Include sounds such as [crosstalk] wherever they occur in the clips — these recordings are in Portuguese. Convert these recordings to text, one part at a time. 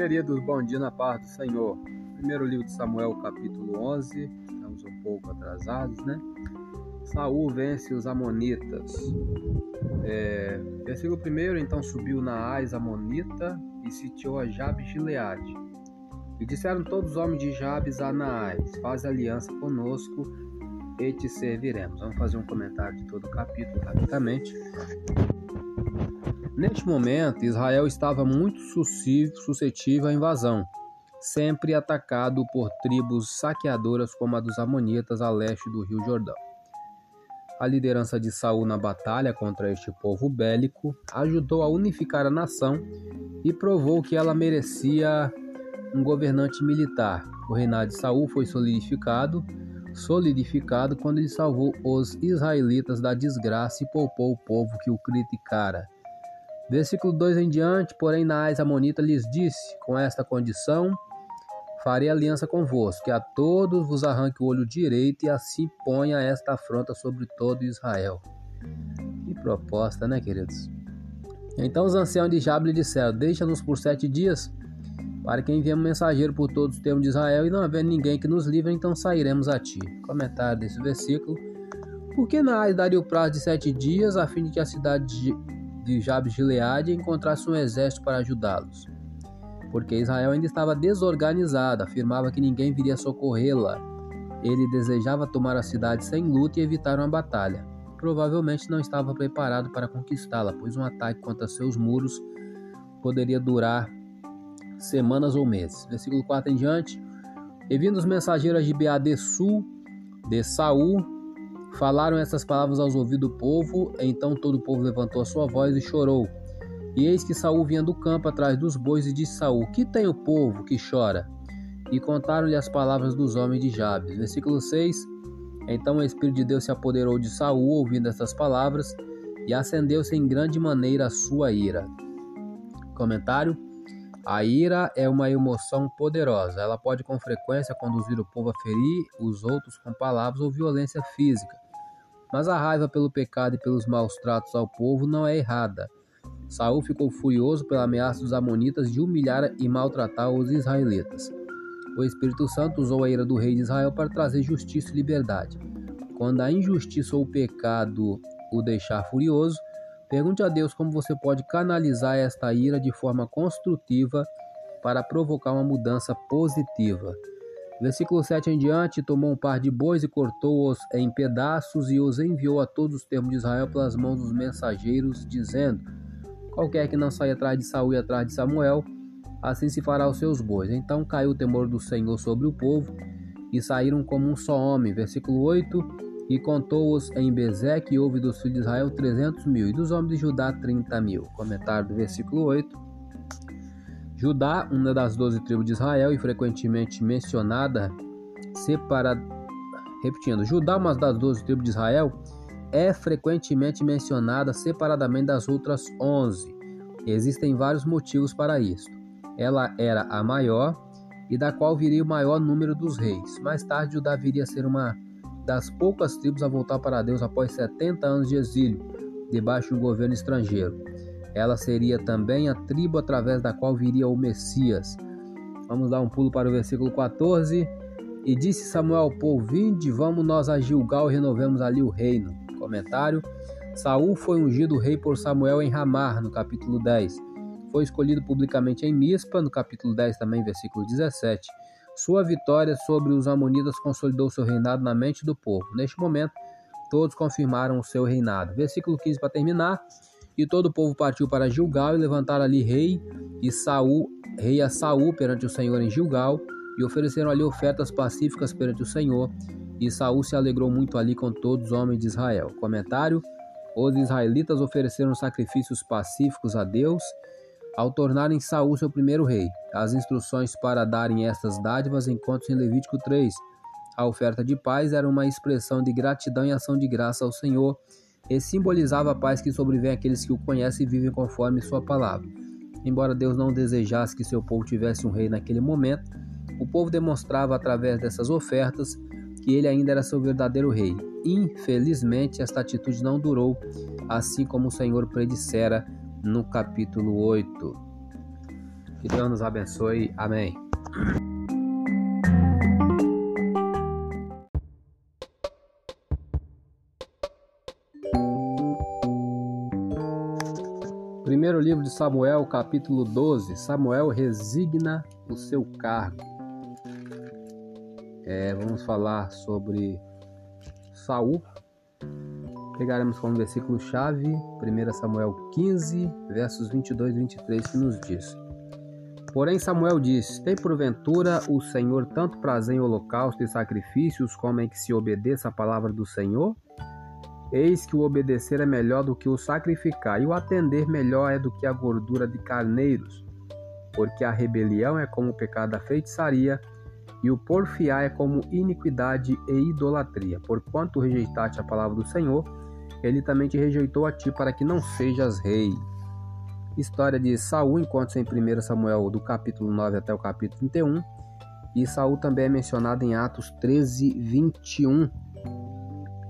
Queridos, bom dia na paz do Senhor. Primeiro livro de Samuel, capítulo 11. Estamos um pouco atrasados, né? Saul vence os amonitas. É, versículo 1, então subiu Naás amonita e sitiou a Jabes Gileade. E disseram todos os homens de Jabes a Naás, faz aliança conosco e te serviremos. Vamos fazer um comentário de todo o capítulo rapidamente. Neste momento, Israel estava muito suscetível à invasão, sempre atacado por tribos saqueadoras como a dos Amonitas a leste do Rio Jordão. A liderança de Saul na batalha contra este povo bélico ajudou a unificar a nação e provou que ela merecia um governante militar. O reinado de Saul foi solidificado, solidificado quando ele salvou os israelitas da desgraça e poupou o povo que o criticara. Versículo 2 em diante, porém Naás Amonita lhes disse, com esta condição, farei aliança convosco, que a todos vos arranque o olho direito e assim ponha esta afronta sobre todo Israel. Que proposta, né, queridos? Então os anciãos de Jabe lhe disseram, deixa-nos por sete dias, para que enviemos mensageiro por todos os termos de Israel, e não haver ninguém que nos livre, então sairemos a ti. Comentário desse versículo. Por que Naás daria o prazo de sete dias, a fim de que a cidade de Jabes Gileade encontrasse um exército para ajudá-los. Porque Israel ainda estava desorganizada, afirmava que ninguém viria socorrê-la. Ele desejava tomar a cidade sem luta e evitar uma batalha. Provavelmente não estava preparado para conquistá-la, pois um ataque contra seus muros poderia durar semanas ou meses. Versículo 4 em diante. E vindo os mensageiros de Beá de Sul, de Saul, Falaram essas palavras aos ouvidos do povo, então todo o povo levantou a sua voz e chorou. E eis que Saul vinha do campo atrás dos bois e disse Saul: Que tem o povo que chora? E contaram-lhe as palavras dos homens de Jabes. Versículo 6. Então o Espírito de Deus se apoderou de Saul, ouvindo essas palavras, e acendeu-se em grande maneira a sua ira. Comentário: A ira é uma emoção poderosa. Ela pode com frequência conduzir o povo a ferir os outros com palavras ou violência física. Mas a raiva pelo pecado e pelos maus tratos ao povo não é errada. Saul ficou furioso pela ameaça dos amonitas de humilhar e maltratar os israelitas. O Espírito Santo usou a ira do rei de Israel para trazer justiça e liberdade. Quando a injustiça ou o pecado o deixar furioso, pergunte a Deus como você pode canalizar esta ira de forma construtiva para provocar uma mudança positiva. Versículo 7 em diante, tomou um par de bois e cortou-os em pedaços e os enviou a todos os termos de Israel pelas mãos dos mensageiros, dizendo: Qualquer que não saia atrás de Saul e atrás de Samuel, assim se fará os seus bois. Então caiu o temor do Senhor sobre o povo, e saíram como um só homem. Versículo 8. E contou-os em Bezeque, e houve dos filhos de Israel trezentos mil, e dos homens de Judá trinta mil. Comentário do versículo 8. Judá, uma das doze tribos de Israel e frequentemente mencionada separada. Repetindo, Judá, uma das doze tribos de Israel, é frequentemente mencionada separadamente das outras onze. Existem vários motivos para isso. Ela era a maior e da qual viria o maior número dos reis. Mais tarde, Judá viria a ser uma das poucas tribos a voltar para Deus após 70 anos de exílio, debaixo de um governo estrangeiro. Ela seria também a tribo através da qual viria o Messias. Vamos dar um pulo para o versículo 14. E disse Samuel ao povo: Vinde, vamos nós a Gilgal e renovemos ali o reino. Comentário: Saul foi ungido rei por Samuel em Ramar, no capítulo 10. Foi escolhido publicamente em Mispa, no capítulo 10 também, versículo 17. Sua vitória sobre os amonitas consolidou seu reinado na mente do povo. Neste momento, todos confirmaram o seu reinado. Versículo 15 para terminar. E todo o povo partiu para Gilgal e levantaram ali rei e Saul, rei a Saul perante o Senhor em Gilgal, e ofereceram ali ofertas pacíficas perante o Senhor. E Saul se alegrou muito ali com todos os homens de Israel. Comentário: Os israelitas ofereceram sacrifícios pacíficos a Deus ao tornarem Saul seu primeiro rei. As instruções para darem estas dádivas encontram-se em Levítico 3. A oferta de paz era uma expressão de gratidão e ação de graça ao Senhor e simbolizava a paz que sobrevém àqueles que o conhecem e vivem conforme sua palavra. Embora Deus não desejasse que seu povo tivesse um rei naquele momento, o povo demonstrava através dessas ofertas que ele ainda era seu verdadeiro rei. Infelizmente, esta atitude não durou, assim como o Senhor predissera no capítulo 8. Que Deus nos abençoe. Amém. Livro de Samuel, capítulo 12. Samuel resigna o seu cargo. É, vamos falar sobre Saul. Pegaremos como versículo chave 1 Samuel 15, versos 22 e 23, que nos diz: Porém Samuel diz: Tem porventura o Senhor tanto prazer em holocausto e sacrifícios como em que se obedeça a palavra do Senhor? Eis que o obedecer é melhor do que o sacrificar, e o atender melhor é do que a gordura de carneiros. Porque a rebelião é como o pecado da feitiçaria, e o porfiar é como iniquidade e idolatria. Porquanto rejeitaste a palavra do Senhor, ele também te rejeitou a ti para que não sejas rei. História de Saul encontra-se em 1 Samuel do capítulo 9 até o capítulo 31, e Saul também é mencionado em Atos 13, 21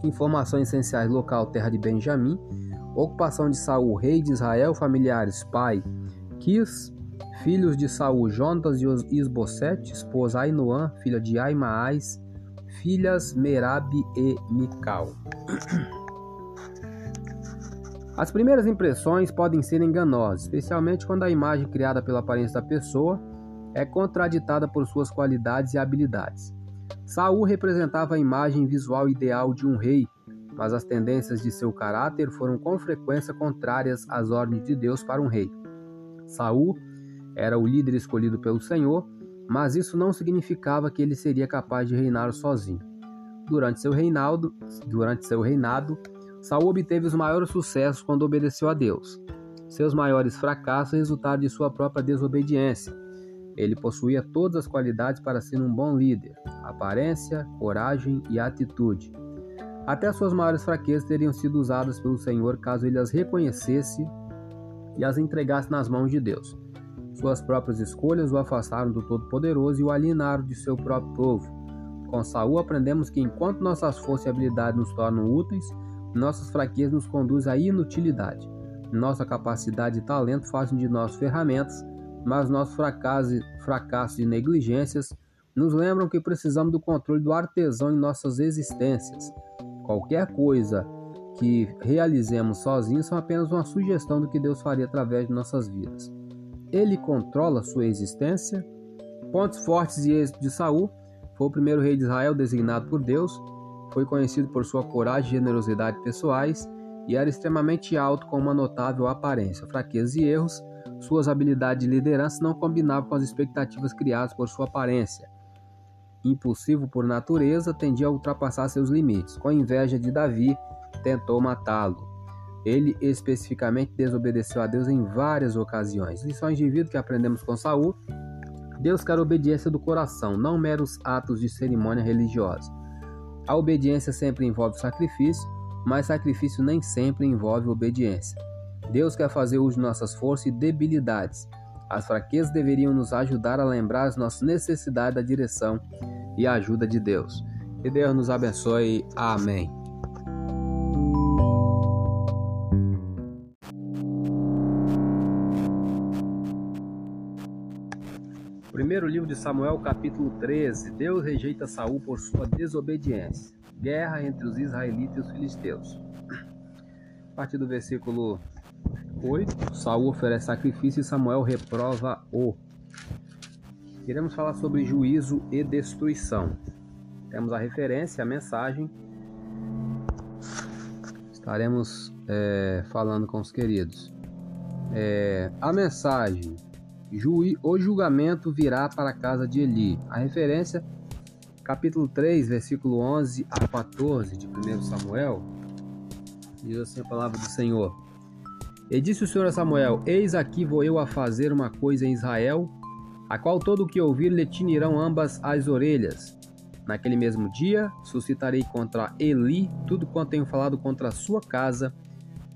Informações essenciais: local, terra de Benjamim. Ocupação de Saul, rei de Israel. Familiares: pai Quis. Filhos de Saul: Jonatas e Isbosete. Esposa Ainoã, filha de Aimaás. Filhas Merabe e Mical. As primeiras impressões podem ser enganosas, especialmente quando a imagem criada pela aparência da pessoa é contraditada por suas qualidades e habilidades. Saul representava a imagem visual ideal de um rei, mas as tendências de seu caráter foram com frequência contrárias às ordens de Deus para um rei. Saul era o líder escolhido pelo Senhor, mas isso não significava que ele seria capaz de reinar sozinho. Durante seu reinado, durante seu reinado, Saul obteve os maiores sucessos quando obedeceu a Deus. Seus maiores fracassos resultaram de sua própria desobediência. Ele possuía todas as qualidades para ser um bom líder: aparência, coragem e atitude. Até suas maiores fraquezas teriam sido usadas pelo Senhor caso ele as reconhecesse e as entregasse nas mãos de Deus. Suas próprias escolhas o afastaram do Todo-Poderoso e o alienaram de seu próprio povo. Com Saul aprendemos que enquanto nossas forças e habilidades nos tornam úteis, nossas fraquezas nos conduzem à inutilidade. Nossa capacidade e talento fazem de nós ferramentas mas nossos fracassos, fracassos e negligências nos lembram que precisamos do controle do artesão em nossas existências. Qualquer coisa que realizemos sozinhos são apenas uma sugestão do que Deus faria através de nossas vidas. Ele controla sua existência. Pontos fortes e êxitos de Saul foi o primeiro rei de Israel designado por Deus, foi conhecido por sua coragem e generosidade pessoais e era extremamente alto com uma notável aparência. Fraquezas e erros suas habilidades de liderança não combinavam com as expectativas criadas por sua aparência. Impulsivo por natureza, tendia a ultrapassar seus limites. Com inveja de Davi, tentou matá-lo. Ele especificamente desobedeceu a Deus em várias ocasiões. Lições de vida que aprendemos com Saul. Deus quer obediência do coração, não meros atos de cerimônia religiosa. A obediência sempre envolve sacrifício, mas sacrifício nem sempre envolve obediência. Deus quer fazer uso de nossas forças e debilidades. As fraquezas deveriam nos ajudar a lembrar as nossas necessidades da direção e ajuda de Deus. Que Deus nos abençoe. Amém. Primeiro livro de Samuel, capítulo 13. Deus rejeita Saul por sua desobediência. Guerra entre os israelitas e os filisteus. A partir do versículo 8. Saul oferece sacrifício e Samuel reprova-o. Queremos falar sobre juízo e destruição. Temos a referência, a mensagem. Estaremos é, falando com os queridos. É, a mensagem: O julgamento virá para a casa de Eli. A referência, capítulo 3, versículo 11 a 14 de 1 Samuel. Diz assim a palavra do Senhor. E disse o Senhor a Samuel: Eis aqui vou eu a fazer uma coisa em Israel, a qual todo o que ouvir lhe tinirão ambas as orelhas. Naquele mesmo dia suscitarei contra Eli tudo quanto tenho falado contra a sua casa,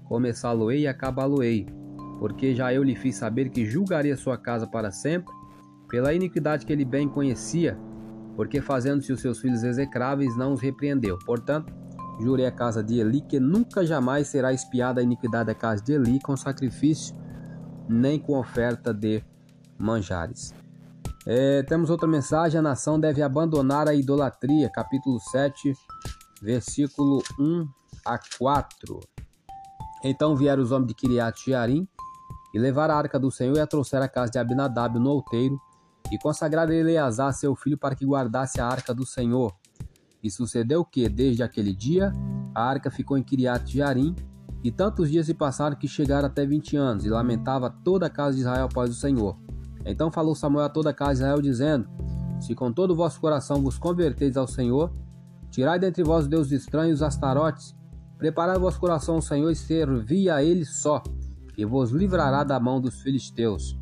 começá-lo-ei e acabá-lo-ei, porque já eu lhe fiz saber que julgaria sua casa para sempre, pela iniquidade que ele bem conhecia, porque fazendo-se os seus filhos execráveis não os repreendeu. Portanto, Jurei a casa de Eli que nunca jamais será espiada a iniquidade da casa de Eli com sacrifício, nem com oferta de manjares. É, temos outra mensagem: a nação deve abandonar a idolatria, capítulo 7, versículo 1 a 4. Então vieram os homens de Kiriat Jearim e levaram a arca do Senhor e a trouxeram à casa de Abinadab no outeiro e consagraram Eleazar, seu filho, para que guardasse a arca do Senhor. E sucedeu que, desde aquele dia, a arca ficou em Kiriat Jearim e tantos dias se passaram que chegaram até vinte anos, e lamentava toda a casa de Israel após o Senhor. Então falou Samuel a toda a casa de Israel, dizendo: Se com todo o vosso coração vos converteis ao Senhor, tirai dentre vós deuses estranhos astarotes, preparai o vosso coração ao Senhor e servi a ele só, e vos livrará da mão dos filisteus.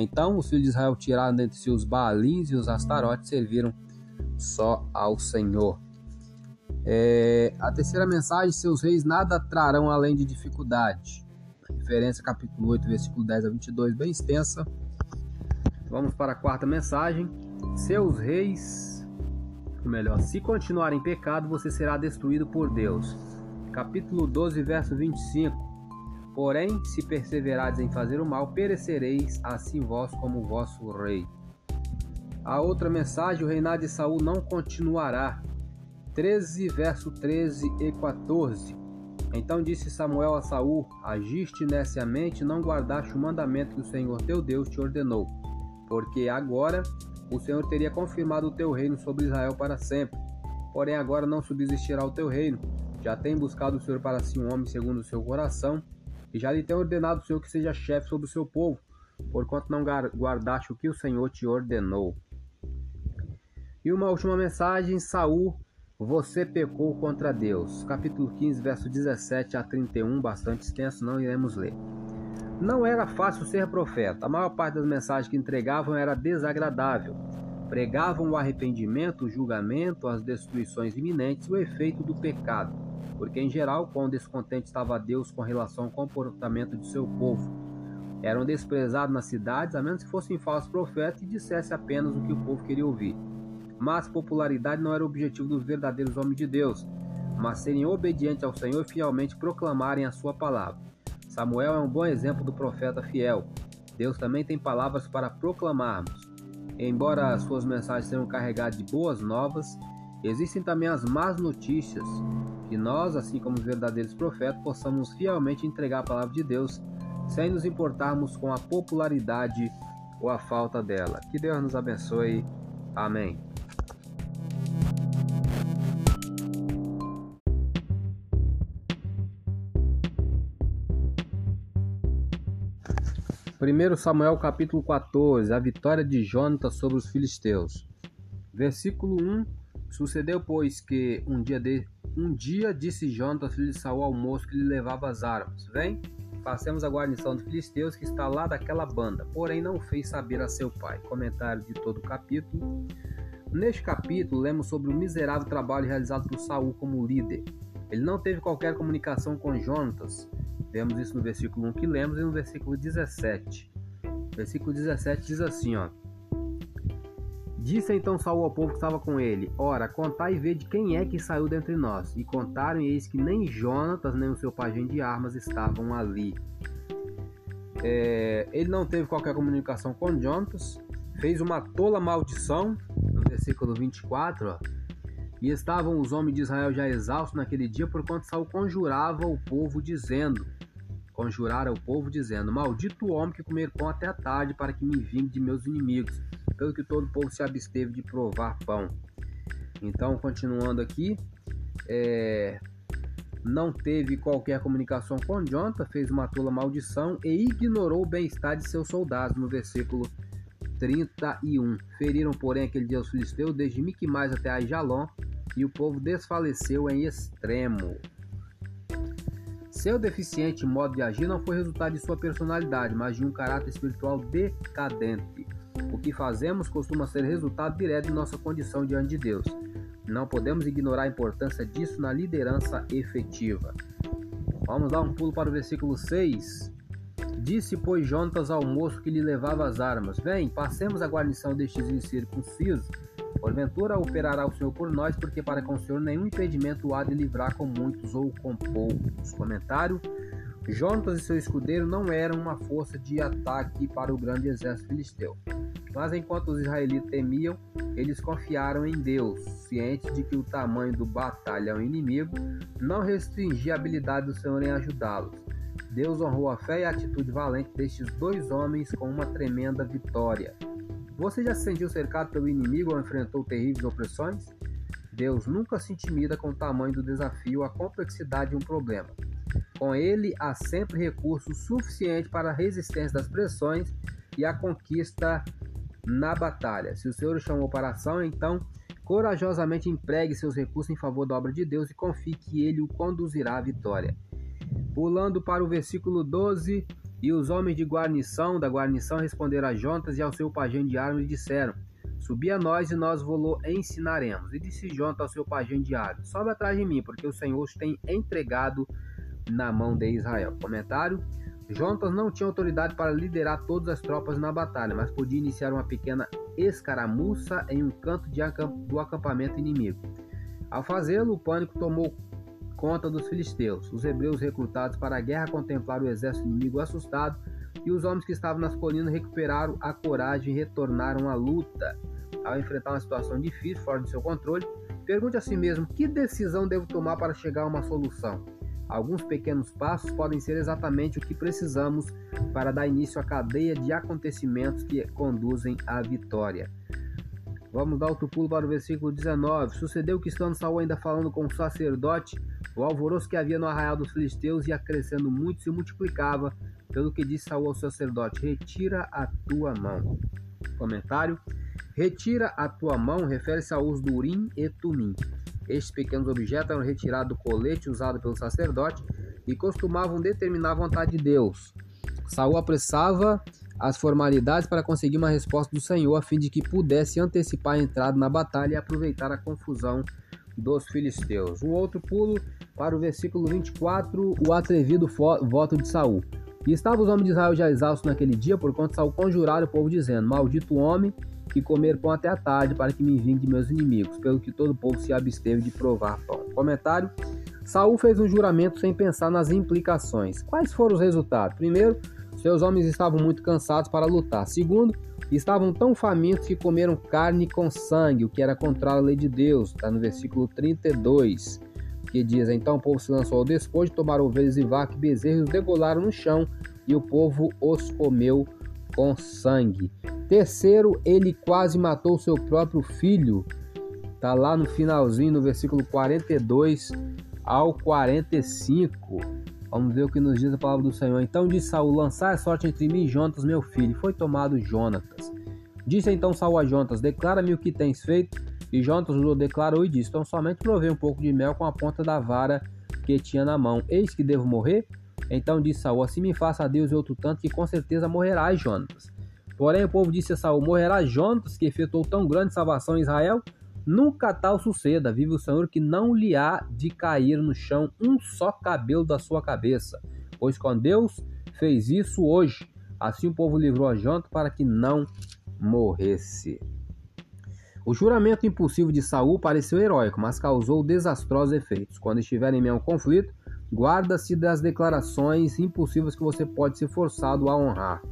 Então os filhos de Israel tiraram dentre si os baalins e os astarotes, serviram só ao Senhor. É, a terceira mensagem: seus reis nada trarão além de dificuldade. Referência capítulo 8, versículo 10 a 22, bem extensa. Vamos para a quarta mensagem. Seus reis, ou melhor, se continuar em pecado, você será destruído por Deus. Capítulo 12, verso 25. Porém, se perseverardes em fazer o mal, perecereis assim vós como vosso rei. A outra mensagem, o reinado de Saul não continuará. 13, verso 13 e 14. Então disse Samuel a Saul: Agiste neciamente, não guardaste o mandamento que o Senhor teu Deus te ordenou, porque agora o Senhor teria confirmado o teu reino sobre Israel para sempre. Porém agora não subsistirá o teu reino. Já tem buscado o Senhor para si um homem segundo o seu coração, e já lhe tem ordenado o Senhor que seja chefe sobre o seu povo, porquanto não guardaste o que o Senhor te ordenou. E uma última mensagem, Saul você pecou contra Deus. Capítulo 15, verso 17 a 31, bastante extenso, não iremos ler. Não era fácil ser profeta. A maior parte das mensagens que entregavam era desagradável. Pregavam o arrependimento, o julgamento, as destruições iminentes, o efeito do pecado. Porque, em geral, quão descontente estava Deus com relação ao comportamento de seu povo. Eram desprezados nas cidades, a menos que fossem falsos profetas e dissessem apenas o que o povo queria ouvir. Mas popularidade não era o objetivo dos verdadeiros homens de Deus, mas serem obedientes ao Senhor e fielmente proclamarem a sua palavra. Samuel é um bom exemplo do profeta fiel. Deus também tem palavras para proclamarmos. Embora suas mensagens sejam carregadas de boas novas, existem também as más notícias, que nós, assim como os verdadeiros profetas, possamos fielmente entregar a palavra de Deus, sem nos importarmos com a popularidade ou a falta dela. Que Deus nos abençoe. Amém. 1 Samuel capítulo 14, a vitória de Jonatas sobre os filisteus. Versículo 1. Sucedeu, pois, que um dia, de, um dia disse Jonatas, de Saul, ao moço que lhe levava as armas: Vem, passemos a guarnição dos filisteus que está lá daquela banda. Porém, não fez saber a seu pai. Comentário de todo o capítulo. Neste capítulo, lemos sobre o miserável trabalho realizado por Saul como líder. Ele não teve qualquer comunicação com Jonatas, Vemos isso no versículo 1 que lemos e no versículo 17. Versículo 17 diz assim, ó: Disse então Saul ao povo que estava com ele: Ora, contai e vede quem é que saiu dentre nós. E contaram, e eis que nem Jonatas, nem o seu pajem de armas estavam ali. É, ele não teve qualquer comunicação com Jonatas, fez uma tola maldição, no versículo 24, ó, e estavam os homens de Israel já exaustos naquele dia, porquanto Saul conjurava o povo, dizendo: Conjurara o povo, dizendo: Maldito o homem que comer pão até a tarde, para que me vingue de meus inimigos. Pelo que todo o povo se absteve de provar pão. Então, continuando aqui, é, não teve qualquer comunicação com Jonathan, fez uma tola maldição e ignorou o bem-estar de seus soldados, no versículo 31. Feriram, porém, aquele dia os filisteus, desde Miquimais até Aijalon, e o povo desfaleceu em extremo. Seu deficiente modo de agir não foi resultado de sua personalidade, mas de um caráter espiritual decadente. O que fazemos costuma ser resultado direto de nossa condição diante de Deus. Não podemos ignorar a importância disso na liderança efetiva. Vamos dar um pulo para o versículo 6. Disse, pois, Jonatas ao moço que lhe levava as armas: Vem, passemos a guarnição destes incircuncisos Porventura operará o Senhor por nós, porque para com o Senhor nenhum impedimento há de livrar com muitos ou com poucos. Comentário: Jonatas e seu escudeiro não eram uma força de ataque para o grande exército filisteu. Mas enquanto os israelitas temiam, eles confiaram em Deus, cientes de que o tamanho do batalhão inimigo não restringia a habilidade do Senhor em ajudá-los. Deus honrou a fé e a atitude valente destes dois homens com uma tremenda vitória. Você já se sentiu cercado pelo inimigo ou enfrentou terríveis opressões? Deus nunca se intimida com o tamanho do desafio a complexidade de um problema. Com ele, há sempre recursos suficientes para a resistência das pressões e a conquista na batalha. Se o Senhor o chamou para a ação, então corajosamente empregue seus recursos em favor da obra de Deus e confie que ele o conduzirá à vitória. Pulando para o versículo 12, e os homens de guarnição da guarnição responderam a Jontas e ao seu pajem de armas e disseram: Subi a nós e nós vos ensinaremos. E disse Jontas ao seu pajem de armas: Sobe atrás de mim, porque o Senhor os tem entregado na mão de Israel. Comentário: Jontas não tinha autoridade para liderar todas as tropas na batalha, mas podia iniciar uma pequena escaramuça em um canto do acampamento inimigo. Ao fazê-lo, o pânico tomou conta dos filisteus. Os hebreus recrutados para a guerra contemplaram o exército inimigo assustado e os homens que estavam nas colinas recuperaram a coragem e retornaram à luta. Ao enfrentar uma situação difícil, fora de seu controle, pergunte a si mesmo que decisão devo tomar para chegar a uma solução. Alguns pequenos passos podem ser exatamente o que precisamos para dar início à cadeia de acontecimentos que conduzem à vitória. Vamos dar outro pulo para o versículo 19. Sucedeu que, estando Saul ainda falando com o sacerdote, o alvoroço que havia no arraial dos filisteus ia crescendo muito e se multiplicava, pelo que disse Saul ao sacerdote: Retira a tua mão. Comentário: Retira a tua mão refere-se ao uso do urim e tumim. Estes pequenos objetos eram retirados do colete usado pelo sacerdote e costumavam determinar a vontade de Deus. Saul apressava as formalidades para conseguir uma resposta do Senhor a fim de que pudesse antecipar a entrada na batalha e aproveitar a confusão dos filisteus. Um outro pulo para o versículo 24, o atrevido voto de Saul. E estavam os homens de Israel já exaustos naquele dia, por conta Saul conjurar o povo dizendo: Maldito homem que comer pão até a tarde, para que me vingue de meus inimigos, pelo que todo o povo se absteve de provar pão. Comentário: Saul fez um juramento sem pensar nas implicações. Quais foram os resultados? Primeiro, seus homens estavam muito cansados para lutar. Segundo, estavam tão famintos que comeram carne com sangue, o que era contrário à lei de Deus. Está no versículo 32, que diz: Então o povo se lançou ao despojo, tomaram ovelhas e vacas e bezerros, os degolaram no chão, e o povo os comeu com sangue. Terceiro, ele quase matou seu próprio filho. Tá lá no finalzinho, no versículo 42 ao 45. Vamos ver o que nos diz a palavra do Senhor. Então disse Saul: Lançar a sorte entre mim e Jonatas, meu filho. Foi tomado Jonatas. Disse então Saul a Jonatas: Declara-me o que tens feito. E Jonatas o declarou e disse: Então somente provei um pouco de mel com a ponta da vara que tinha na mão. Eis que devo morrer? Então disse Saul: Assim me faça a Deus e outro tanto, que com certeza morrerás, Jonatas. Porém o povo disse a Saul: Morrerá Jonatas, que efetuou tão grande salvação em Israel? Nunca tal suceda, vive o Senhor, que não lhe há de cair no chão um só cabelo da sua cabeça. Pois quando Deus fez isso hoje, assim o povo livrou a Jonatas para que não morresse. O juramento impulsivo de Saul pareceu heróico, mas causou desastrosos efeitos. Quando estiver em meio a um conflito, Guarda-se das declarações impulsivas que você pode ser forçado a honrar.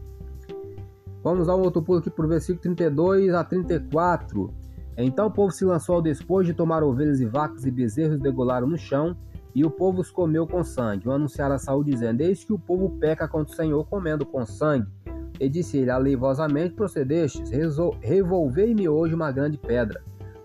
Vamos um outro pulo aqui para o versículo 32 a 34. Então o povo se lançou ao despojo de tomar ovelhas e vacas e bezerros degolaram no chão, e o povo os comeu com sangue. O anunciaram a Saúl dizendo: Eis que o povo peca contra o Senhor comendo com sangue. E disse ele: Aleivosamente procedestes, revolvei-me hoje uma grande pedra.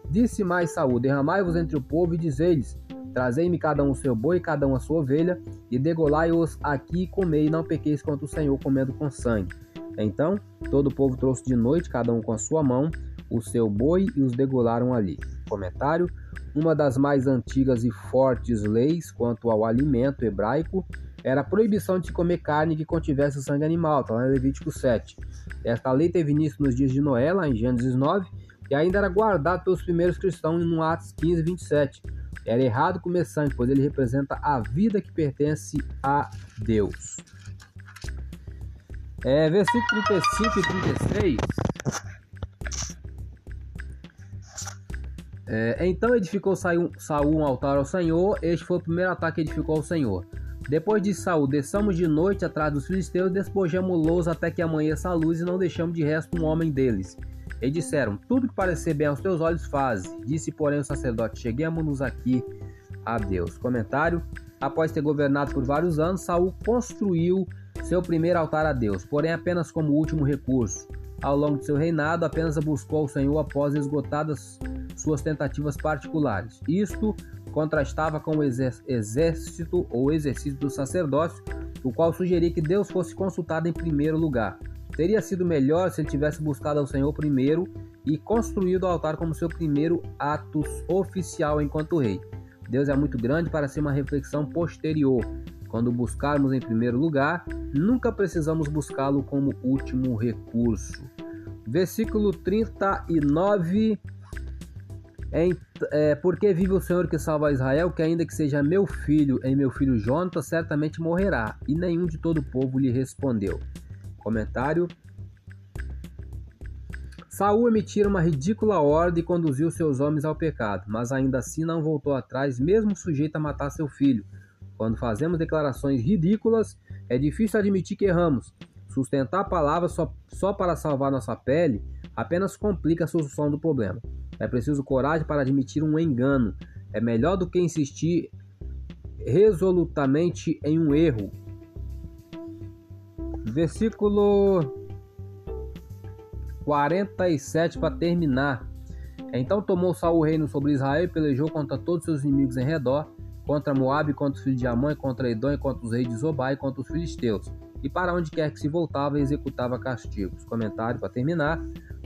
Disse mais Saúl: Derramai-vos entre o povo e dizei-lhes: Trazei-me cada um o seu boi, cada um a sua ovelha, e degolai-os aqui e comei, e não pequeis contra o Senhor comendo com sangue. Então todo o povo trouxe de noite, cada um com a sua mão, o seu boi e os degolaram ali. Comentário: Uma das mais antigas e fortes leis quanto ao alimento hebraico era a proibição de comer carne que contivesse sangue animal, está lá em Levítico 7. Esta lei teve início nos dias de Noé, lá em Gênesis 9, e ainda era guardada pelos primeiros cristãos no Atos 15, 27 era errado sangue, pois ele representa a vida que pertence a Deus. É, versículo 35 e 36. É, então edificou Saul um altar ao Senhor. Este foi o primeiro ataque que edificou ao Senhor. Depois de Saul, desçamos de noite atrás dos filisteus, despojamos-los até que amanheça a luz e não deixamos de resto um homem deles. E disseram: Tudo que parecer bem aos teus olhos faz. Disse, porém, o sacerdote: Cheguemos-nos aqui a Deus. Comentário: Após ter governado por vários anos, Saul construiu seu primeiro altar a Deus, porém apenas como último recurso. Ao longo de seu reinado, apenas buscou o Senhor após esgotadas suas tentativas particulares. Isto contrastava com o exército ou exercício do sacerdócio, o qual sugeria que Deus fosse consultado em primeiro lugar. Teria sido melhor se ele tivesse buscado ao Senhor primeiro e construído o altar como seu primeiro ato oficial enquanto rei. Deus é muito grande para ser uma reflexão posterior. Quando buscarmos em primeiro lugar, nunca precisamos buscá-lo como último recurso. Versículo 39 é, é, porque vive o Senhor que salva Israel, que ainda que seja meu filho e meu filho Jonathan, certamente morrerá. E nenhum de todo o povo lhe respondeu. Comentário. Saul emitira uma ridícula ordem e conduziu seus homens ao pecado, mas ainda assim não voltou atrás, mesmo sujeito a matar seu filho. Quando fazemos declarações ridículas, é difícil admitir que erramos. Sustentar palavras só, só para salvar nossa pele apenas complica a solução do problema. É preciso coragem para admitir um engano. É melhor do que insistir resolutamente em um erro. Versículo 47 para terminar. Então tomou Saul o reino sobre Israel e pelejou contra todos seus inimigos em redor, contra Moabe, contra os filhos de Amon, contra Edom, contra os reis de Zobá e contra os filisteus. E para onde quer que se voltava, executava castigos. Comentário para terminar.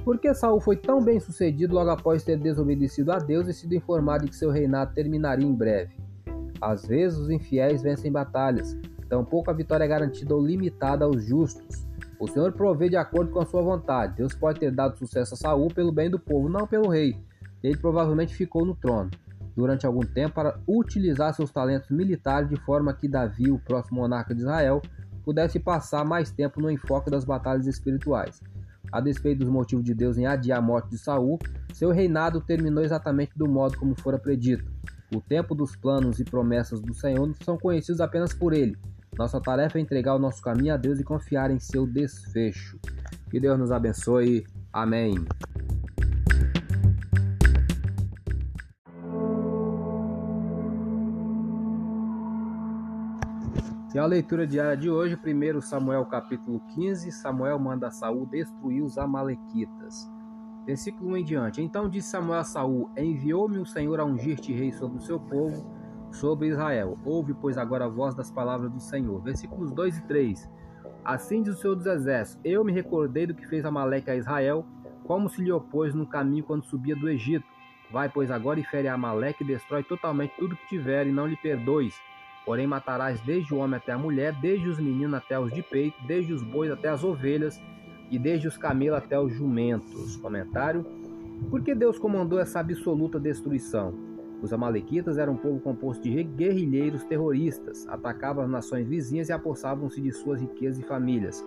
Porque Saul foi tão bem sucedido logo após ter desobedecido a Deus e sido informado de que seu reinado terminaria em breve. Às vezes os infiéis vencem batalhas, tampouco a vitória é garantida ou limitada aos justos. O Senhor provê de acordo com a sua vontade. Deus pode ter dado sucesso a Saul pelo bem do povo, não pelo rei. Ele provavelmente ficou no trono durante algum tempo para utilizar seus talentos militares de forma que Davi, o próximo monarca de Israel, pudesse passar mais tempo no enfoque das batalhas espirituais. A despeito dos motivos de Deus em adiar a morte de Saul, seu reinado terminou exatamente do modo como fora predito. O tempo dos planos e promessas do Senhor são conhecidos apenas por ele. Nossa tarefa é entregar o nosso caminho a Deus e confiar em seu desfecho. Que Deus nos abençoe. Amém. E a leitura diária de hoje, 1 Samuel capítulo 15, Samuel manda Saul destruir os amalequitas. Versículo 1 em diante. Então disse Samuel a Saul: Enviou-me o Senhor a ungir-te rei sobre o seu povo, sobre Israel. Ouve, pois, agora a voz das palavras do Senhor. Versículos 2 e 3. Assim diz o Senhor dos Exércitos: Eu me recordei do que fez Amaleque a Israel, como se lhe opôs no caminho quando subia do Egito. Vai, pois, agora e fere Amaleque e destrói totalmente tudo que tiver, e não lhe perdoes Porém matarás desde o homem até a mulher, desde os meninos até os de peito, desde os bois até as ovelhas, e desde os camelos até os jumentos. Comentário: Por que Deus comandou essa absoluta destruição? Os amalequitas eram um povo composto de guerrilheiros terroristas, atacavam as nações vizinhas e apossavam-se de suas riquezas e famílias.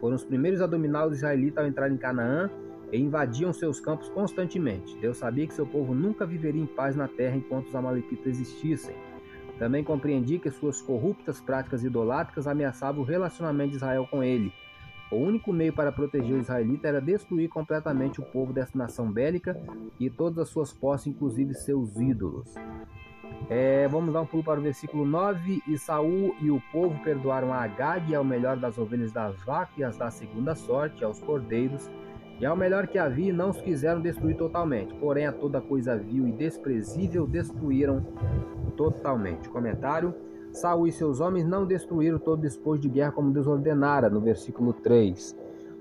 Foram os primeiros a dominar os israelitas ao entrar em Canaã e invadiam seus campos constantemente. Deus sabia que seu povo nunca viveria em paz na terra enquanto os amalequitas existissem. Também compreendi que suas corruptas práticas idolátricas ameaçavam o relacionamento de Israel com ele. O único meio para proteger o israelita era destruir completamente o povo dessa nação bélica e todas as suas posses, inclusive seus ídolos. É, vamos dar um pulo para o versículo 9. E Saul e o povo perdoaram a Agag ao melhor das ovelhas das vacas as da segunda sorte, aos cordeiros, e ao melhor que havia, não os quiseram destruir totalmente. Porém, a toda coisa vil e desprezível destruíram totalmente. Comentário: Saul e seus homens não destruíram todo despojo de guerra como Deus ordenara, no versículo 3.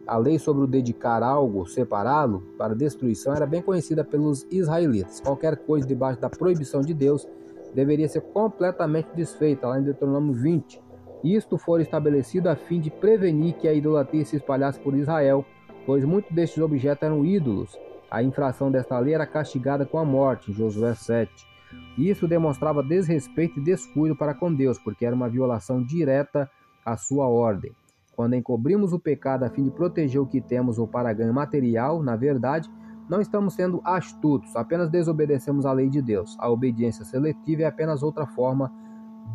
A lei sobre o dedicar algo, separá-lo para destruição, era bem conhecida pelos israelitas. Qualquer coisa debaixo da proibição de Deus deveria ser completamente desfeita, lá em Deuteronômio 20. Isto for estabelecido a fim de prevenir que a idolatria se espalhasse por Israel, pois muitos destes objetos eram ídolos. A infração desta lei era castigada com a morte, Josué 7. Isso demonstrava desrespeito e descuido para com Deus, porque era uma violação direta à sua ordem. Quando encobrimos o pecado a fim de proteger o que temos ou para ganho material, na verdade, não estamos sendo astutos, apenas desobedecemos à lei de Deus. A obediência seletiva é apenas outra forma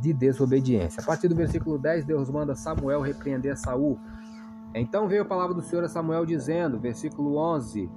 de desobediência. A partir do versículo 10, Deus manda Samuel repreender Saul. Então veio a palavra do Senhor a Samuel dizendo, versículo 11: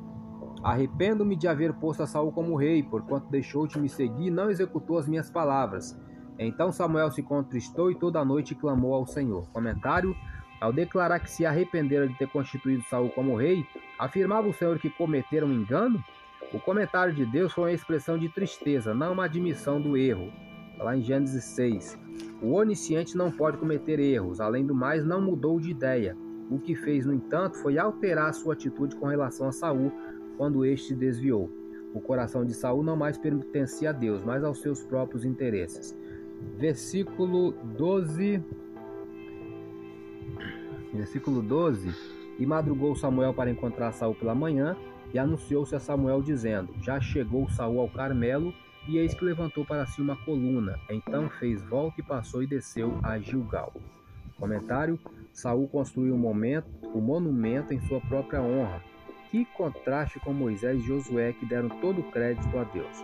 Arrependo-me de haver posto a Saul como rei, porquanto deixou de me seguir e não executou as minhas palavras. Então Samuel se contristou e toda a noite clamou ao Senhor. Comentário: Ao declarar que se arrependera de ter constituído Saul como rei, afirmava o Senhor que cometeram um engano? O comentário de Deus foi uma expressão de tristeza, não uma admissão do erro. Lá em Gênesis 6. O onisciente não pode cometer erros, além do mais, não mudou de ideia. O que fez, no entanto, foi alterar sua atitude com relação a Saul quando este desviou. O coração de Saul não mais pertencia a Deus, mas aos seus próprios interesses versículo 12. Versículo 12. E madrugou Samuel para encontrar Saul pela manhã, e anunciou-se a Samuel dizendo: Já chegou Saul ao Carmelo, e eis que levantou para si uma coluna. Então fez volta e passou e desceu a Gilgal. Comentário: Saul construiu um momento, um monumento em sua própria honra. Que contraste com Moisés e Josué que deram todo o crédito a Deus.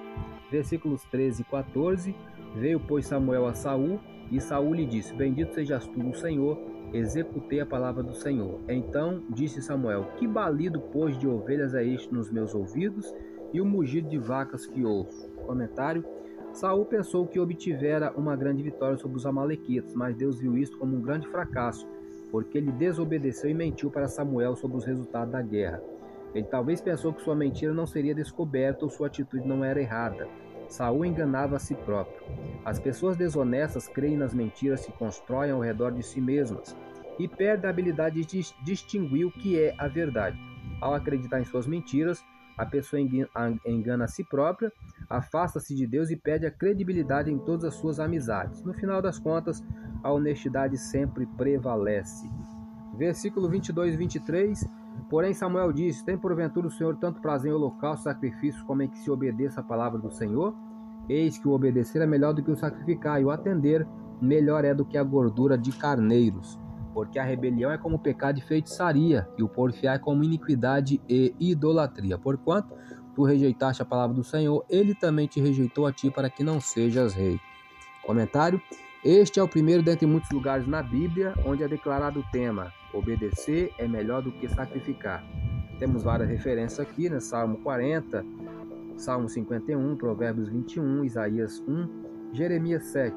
Versículos 13 e 14 Veio, pois, Samuel a Saul, e Saul lhe disse: Bendito sejas tu no Senhor, executei a palavra do Senhor. Então disse Samuel: Que balido, pois, de ovelhas é este nos meus ouvidos, e o mugido de vacas que ouço? Comentário: Saul pensou que obtivera uma grande vitória sobre os amalequitas, mas Deus viu isto como um grande fracasso, porque ele desobedeceu e mentiu para Samuel sobre os resultados da guerra. Ele talvez pensou que sua mentira não seria descoberta ou sua atitude não era errada. Saul enganava a si próprio. As pessoas desonestas creem nas mentiras que constroem ao redor de si mesmas e perdem a habilidade de distinguir o que é a verdade. Ao acreditar em suas mentiras, a pessoa engana a si própria, afasta-se de Deus e perde a credibilidade em todas as suas amizades. No final das contas, a honestidade sempre prevalece. Versículo 22 e 23. Porém, Samuel disse: Tem porventura o Senhor tanto prazer em holocausto sacrifícios como em que se obedeça a palavra do Senhor? Eis que o obedecer é melhor do que o sacrificar, e o atender melhor é do que a gordura de carneiros. Porque a rebelião é como pecado de feitiçaria, e o porfiar é como iniquidade e idolatria. Porquanto tu rejeitaste a palavra do Senhor, ele também te rejeitou a ti para que não sejas rei. Comentário: Este é o primeiro dentre muitos lugares na Bíblia onde é declarado o tema: obedecer é melhor do que sacrificar. Temos várias referências aqui, né? Salmo 40, Salmo 51, Provérbios 21, Isaías 1, Jeremias 7,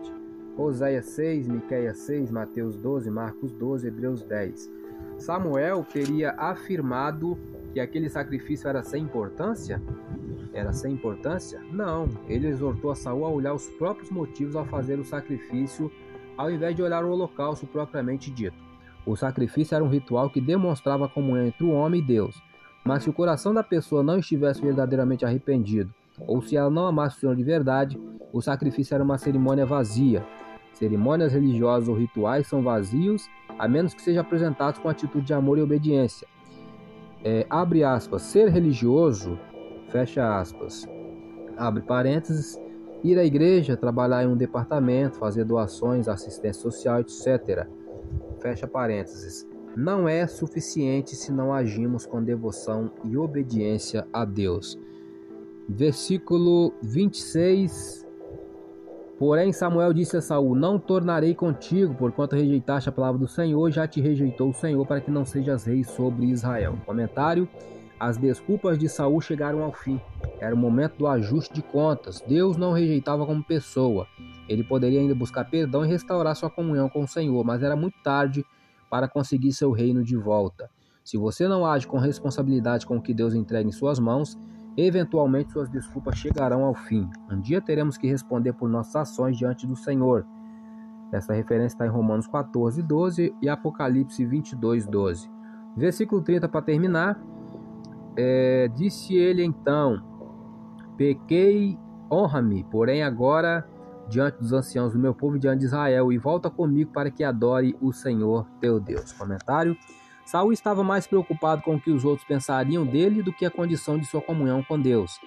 Oséias 6, Miqueias 6, Mateus 12, Marcos 12, Hebreus 10. Samuel teria afirmado que aquele sacrifício era sem importância? Era sem importância? Não. Ele exortou a Saul a olhar os próprios motivos ao fazer o sacrifício, ao invés de olhar o holocausto propriamente dito. O sacrifício era um ritual que demonstrava a comunhão entre o homem e Deus. Mas se o coração da pessoa não estivesse verdadeiramente arrependido, ou se ela não amasse o Senhor de verdade, o sacrifício era uma cerimônia vazia. Cerimônias religiosas ou rituais são vazios, a menos que sejam apresentados com atitude de amor e obediência. É, abre aspas, ser religioso, fecha aspas, abre parênteses, ir à igreja, trabalhar em um departamento, fazer doações, assistência social, etc. Fecha parênteses não é suficiente se não agimos com devoção e obediência a Deus. Versículo 26. Porém, Samuel disse a Saul: Não tornarei contigo, porquanto rejeitaste a palavra do Senhor, já te rejeitou o Senhor para que não sejas rei sobre Israel. Comentário: As desculpas de Saul chegaram ao fim. Era o momento do ajuste de contas. Deus não rejeitava como pessoa. Ele poderia ainda buscar perdão e restaurar sua comunhão com o Senhor, mas era muito tarde para conseguir seu reino de volta. Se você não age com responsabilidade com o que Deus entrega em suas mãos, eventualmente suas desculpas chegarão ao fim. Um dia teremos que responder por nossas ações diante do Senhor. Essa referência está em Romanos 14, 12 e Apocalipse 22, 12. Versículo 30 para terminar. É, disse ele então: Pequei, honra-me, porém agora diante dos anciãos do meu povo e diante de Israel, e volta comigo para que adore o Senhor teu Deus. Comentário. Saul estava mais preocupado com o que os outros pensariam dele do que a condição de sua comunhão com Deus.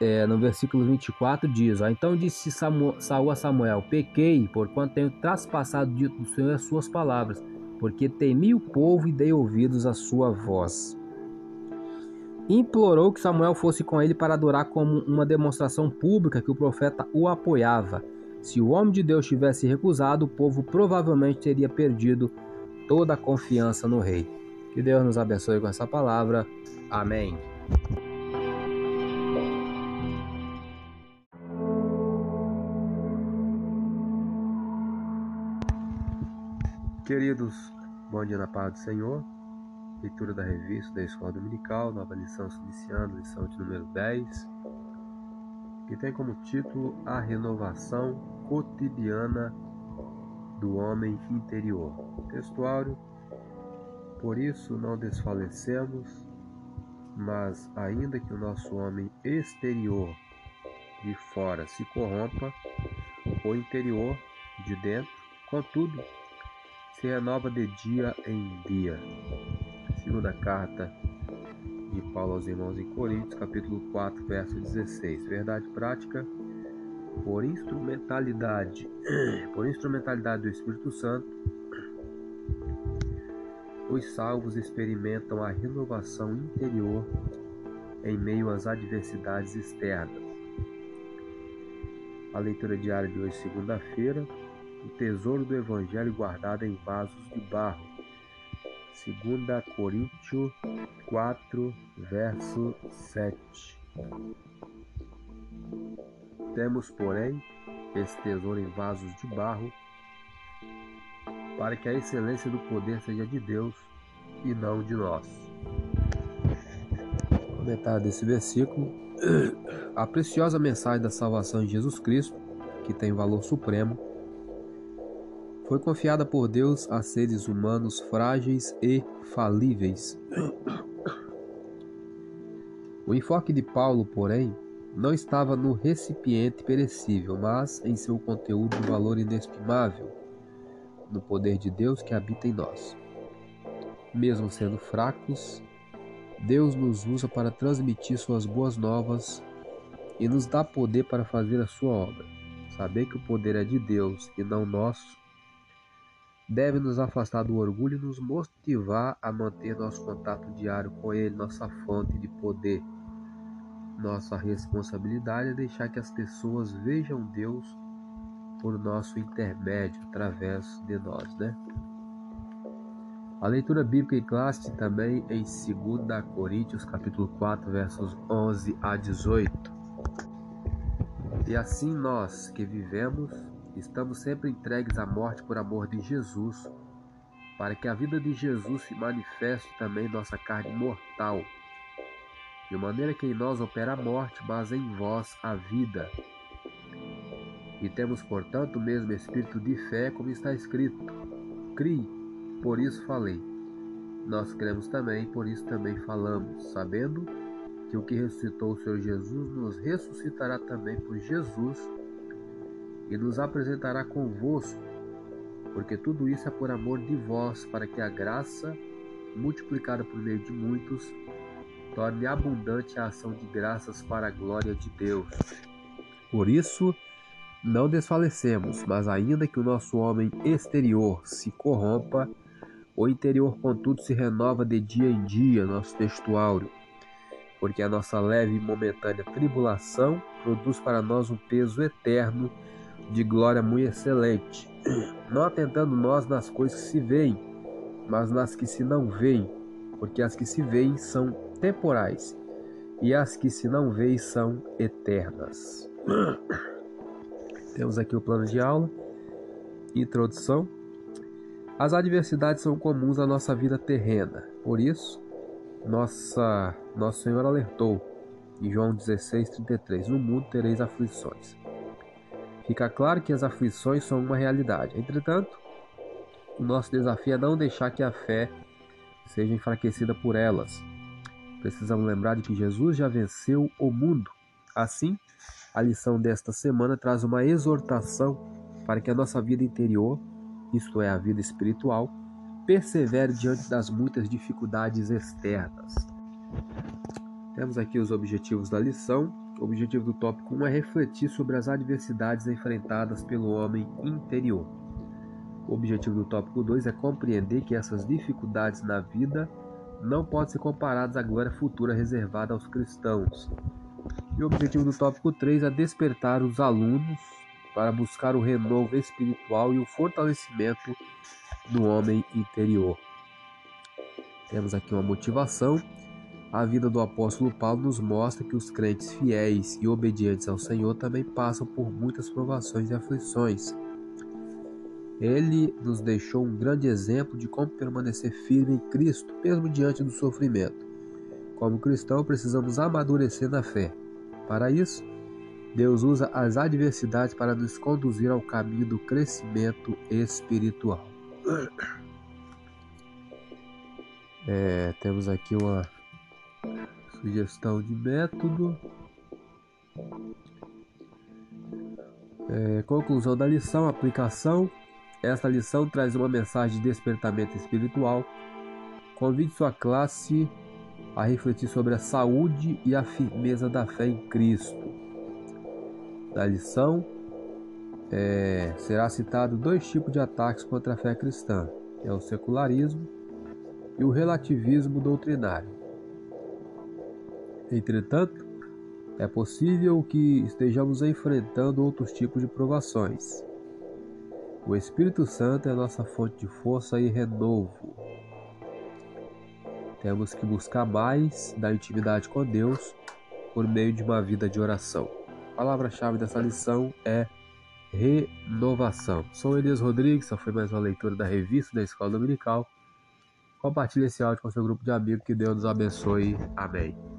É, no versículo 24 diz: ó, Então disse Saul a Samuel: Pequei, porquanto tenho traspassado dito do Senhor as suas palavras, porque temi o povo e dei ouvidos à sua voz implorou que Samuel fosse com ele para adorar como uma demonstração pública que o profeta o apoiava. Se o homem de Deus tivesse recusado, o povo provavelmente teria perdido toda a confiança no rei. Que Deus nos abençoe com essa palavra. Amém. Queridos, bom dia na paz do Senhor. Leitura da revista da Escola Dominical, nova lição iniciando, lição de número 10, que tem como título A Renovação Cotidiana do Homem Interior. Textuário por isso não desfalecemos, mas ainda que o nosso homem exterior de fora se corrompa, o interior de dentro, contudo, se renova de dia em dia. Segunda carta de Paulo aos irmãos em Coríntios, capítulo 4, verso 16. Verdade prática, por instrumentalidade, [clears throat] por instrumentalidade do Espírito Santo, os salvos experimentam a renovação interior em meio às adversidades externas. A leitura diária de hoje, segunda-feira, o tesouro do Evangelho guardado em vasos de barro. 2 Coríntios 4, verso 7. Temos, porém, esse tesouro em vasos de barro para que a excelência do poder seja de Deus e não de nós. Comentário desse versículo: A preciosa mensagem da salvação em Jesus Cristo, que tem valor supremo, foi confiada por Deus a seres humanos frágeis e falíveis. O enfoque de Paulo, porém, não estava no recipiente perecível, mas em seu conteúdo de valor inestimável no poder de Deus que habita em nós. Mesmo sendo fracos, Deus nos usa para transmitir suas boas novas e nos dá poder para fazer a sua obra. Saber que o poder é de Deus e não nosso deve nos afastar do orgulho e nos motivar a manter nosso contato diário com Ele, nossa fonte de poder. Nossa responsabilidade é deixar que as pessoas vejam Deus por nosso intermédio, através de nós, né? A leitura bíblica em classe também em 2 Coríntios capítulo 4, versos 11 a 18. E assim nós que vivemos, estamos sempre entregues à morte por amor de Jesus, para que a vida de Jesus se manifeste também em nossa carne mortal, de maneira que em nós opera a morte, mas em vós a vida. E temos, portanto, o mesmo espírito de fé, como está escrito: Crie, por isso falei. Nós cremos também, por isso também falamos, sabendo que o que ressuscitou o Senhor Jesus nos ressuscitará também por Jesus e nos apresentará convosco, porque tudo isso é por amor de vós, para que a graça, multiplicada por meio de muitos, torne abundante a ação de graças para a glória de Deus. Por isso, não desfalecemos, mas ainda que o nosso homem exterior se corrompa, o interior, contudo, se renova de dia em dia, nosso textuário, porque a nossa leve e momentânea tribulação produz para nós um peso eterno de glória muito excelente, não atentando nós nas coisas que se veem, mas nas que se não veem, porque as que se veem são temporais e as que se não veem são eternas. [coughs] Temos aqui o plano de aula. Introdução. As adversidades são comuns à nossa vida terrena. Por isso, nossa, nosso Senhor alertou em João 16:33, no mundo tereis aflições. Fica claro que as aflições são uma realidade. Entretanto, o nosso desafio é não deixar que a fé seja enfraquecida por elas. Precisamos lembrar de que Jesus já venceu o mundo. Assim, a lição desta semana traz uma exortação para que a nossa vida interior, isto é, a vida espiritual, persevere diante das muitas dificuldades externas. Temos aqui os objetivos da lição. O objetivo do tópico 1 é refletir sobre as adversidades enfrentadas pelo homem interior. O objetivo do tópico 2 é compreender que essas dificuldades na vida não podem ser comparadas à glória futura reservada aos cristãos. E o objetivo do tópico 3 é despertar os alunos para buscar o renovo espiritual e o fortalecimento do homem interior. Temos aqui uma motivação. A vida do apóstolo Paulo nos mostra que os crentes fiéis e obedientes ao Senhor também passam por muitas provações e aflições. Ele nos deixou um grande exemplo de como permanecer firme em Cristo, mesmo diante do sofrimento. Como cristão, precisamos amadurecer na fé. Para isso, Deus usa as adversidades para nos conduzir ao caminho do crescimento espiritual. É, temos aqui uma sugestão de método. É, conclusão da lição, aplicação. Esta lição traz uma mensagem de despertamento espiritual. Convide sua classe a refletir sobre a saúde e a firmeza da fé em Cristo. Na lição, é, será citado dois tipos de ataques contra a fé cristã: é o secularismo e o relativismo doutrinário. Entretanto, é possível que estejamos enfrentando outros tipos de provações. O Espírito Santo é nossa fonte de força e renovo. Temos que buscar mais da intimidade com Deus por meio de uma vida de oração. A palavra-chave dessa lição é renovação. Sou Elias Rodrigues, essa foi mais uma leitura da revista da Escola Dominical. Compartilhe esse áudio com seu grupo de amigos. Que Deus nos abençoe. Amém.